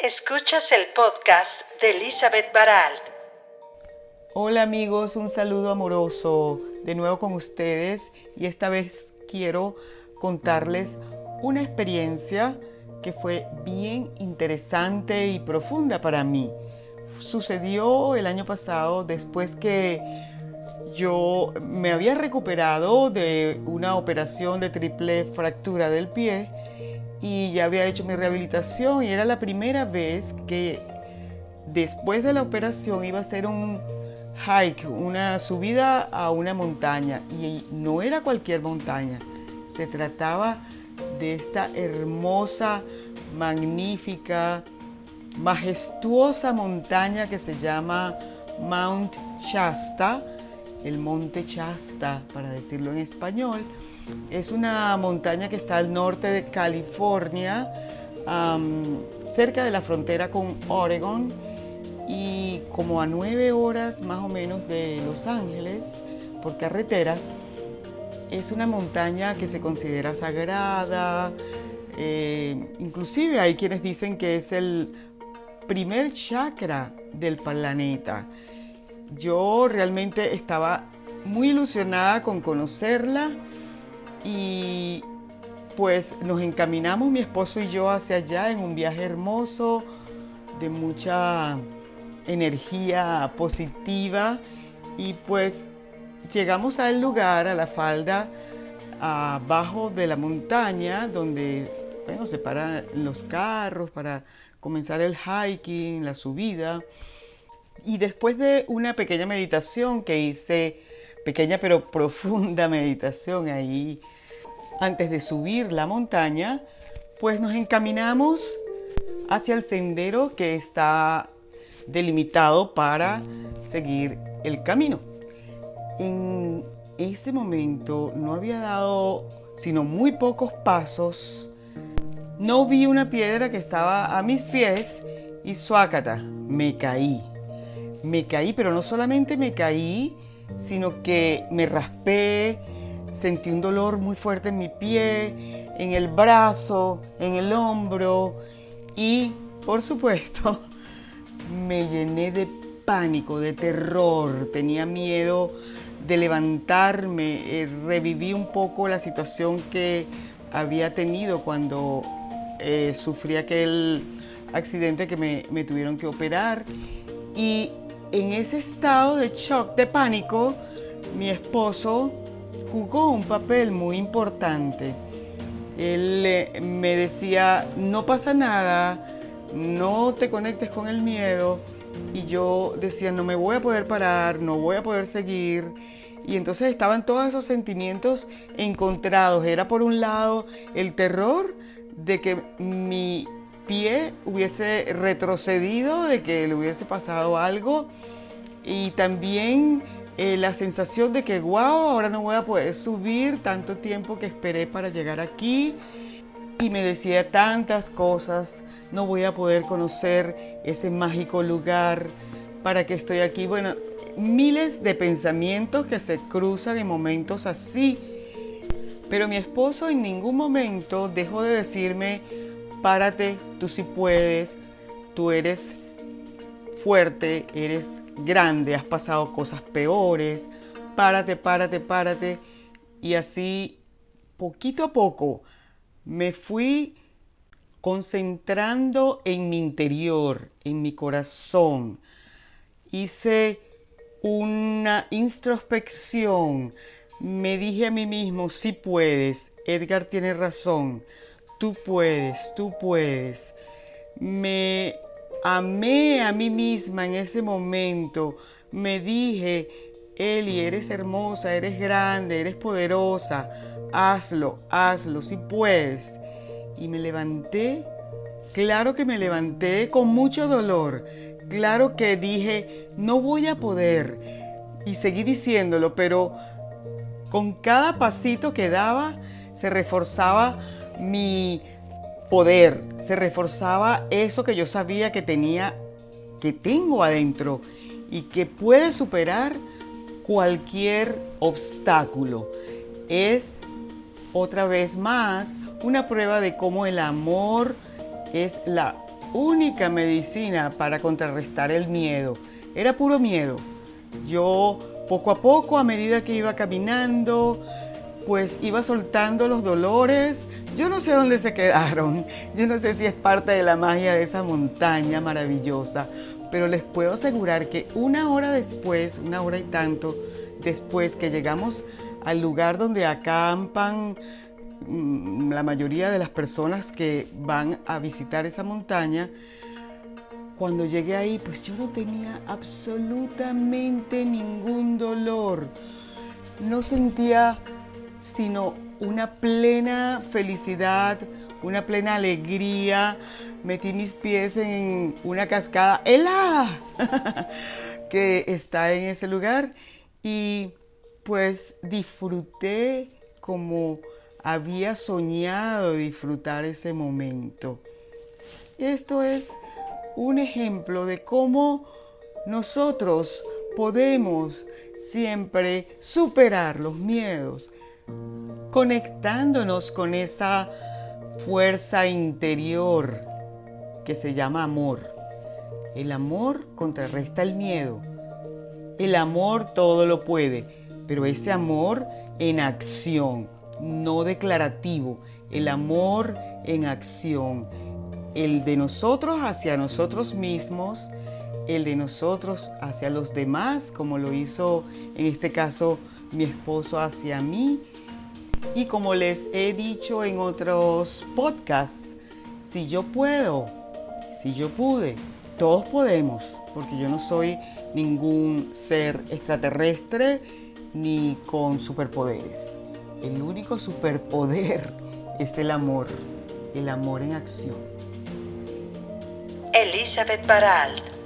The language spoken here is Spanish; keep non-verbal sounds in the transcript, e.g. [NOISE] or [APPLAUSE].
Escuchas el podcast de Elizabeth Baralt. Hola amigos, un saludo amoroso de nuevo con ustedes y esta vez quiero contarles una experiencia que fue bien interesante y profunda para mí. Sucedió el año pasado después que yo me había recuperado de una operación de triple fractura del pie y ya había hecho mi rehabilitación y era la primera vez que después de la operación iba a hacer un hike, una subida a una montaña. Y no era cualquier montaña, se trataba de esta hermosa, magnífica, majestuosa montaña que se llama Mount Shasta, el Monte Shasta, para decirlo en español. Es una montaña que está al norte de California, cerca de la frontera con Oregon y como a nueve horas más o menos de Los Ángeles por carretera. Es una montaña que se considera sagrada, eh, inclusive hay quienes dicen que es el primer chakra del planeta. Yo realmente estaba muy ilusionada con conocerla y pues nos encaminamos mi esposo y yo hacia allá en un viaje hermoso de mucha energía positiva y pues llegamos al lugar, a la falda abajo de la montaña donde bueno, se paran los carros para comenzar el hiking, la subida. Y después de una pequeña meditación que hice, pequeña pero [LAUGHS] profunda meditación ahí, antes de subir la montaña, pues nos encaminamos hacia el sendero que está delimitado para seguir el camino. En ese momento no había dado sino muy pocos pasos. No vi una piedra que estaba a mis pies y suácata, me caí. Me caí, pero no solamente me caí, sino que me raspé, sentí un dolor muy fuerte en mi pie, en el brazo, en el hombro y, por supuesto, [LAUGHS] me llené de pánico, de terror, tenía miedo de levantarme, eh, reviví un poco la situación que había tenido cuando eh, sufrí aquel accidente que me, me tuvieron que operar. Y en ese estado de shock, de pánico, mi esposo jugó un papel muy importante. Él eh, me decía, no pasa nada, no te conectes con el miedo. Y yo decía, no me voy a poder parar, no voy a poder seguir. Y entonces estaban todos esos sentimientos encontrados. Era por un lado el terror de que mi pie hubiese retrocedido, de que le hubiese pasado algo. Y también eh, la sensación de que, wow, ahora no voy a poder subir tanto tiempo que esperé para llegar aquí. Y me decía tantas cosas, no voy a poder conocer ese mágico lugar, para que estoy aquí. Bueno, miles de pensamientos que se cruzan en momentos así. Pero mi esposo en ningún momento dejó de decirme, párate, tú sí puedes, tú eres fuerte, eres grande, has pasado cosas peores, párate, párate, párate. Y así, poquito a poco, me fui concentrando en mi interior, en mi corazón. Hice una introspección. Me dije a mí mismo, sí puedes, Edgar tiene razón, tú puedes, tú puedes. Me amé a mí misma en ese momento. Me dije, Eli, eres hermosa, eres grande, eres poderosa. Hazlo, hazlo, si puedes. Y me levanté. Claro que me levanté con mucho dolor. Claro que dije, no voy a poder. Y seguí diciéndolo, pero con cada pasito que daba se reforzaba mi poder, se reforzaba eso que yo sabía que tenía, que tengo adentro y que puede superar cualquier obstáculo. Es otra vez más una prueba de cómo el amor es la única medicina para contrarrestar el miedo. Era puro miedo. Yo poco a poco, a medida que iba caminando, pues iba soltando los dolores. Yo no sé dónde se quedaron. Yo no sé si es parte de la magia de esa montaña maravillosa. Pero les puedo asegurar que una hora después, una hora y tanto después que llegamos al lugar donde acampan mm, la mayoría de las personas que van a visitar esa montaña, cuando llegué ahí, pues yo no tenía absolutamente ningún dolor. No sentía sino una plena felicidad, una plena alegría. Metí mis pies en una cascada helada [LAUGHS] que está en ese lugar y pues disfruté como había soñado disfrutar ese momento. Esto es un ejemplo de cómo nosotros podemos siempre superar los miedos, conectándonos con esa fuerza interior que se llama amor. El amor contrarresta el miedo. El amor todo lo puede, pero ese amor en acción, no declarativo, el amor en acción, el de nosotros hacia nosotros mismos, el de nosotros hacia los demás, como lo hizo en este caso mi esposo hacia mí. Y como les he dicho en otros podcasts, si yo puedo, si yo pude, todos podemos, porque yo no soy ningún ser extraterrestre ni con superpoderes. El único superpoder [LAUGHS] es el amor, el amor en acción. Elizabeth Baralt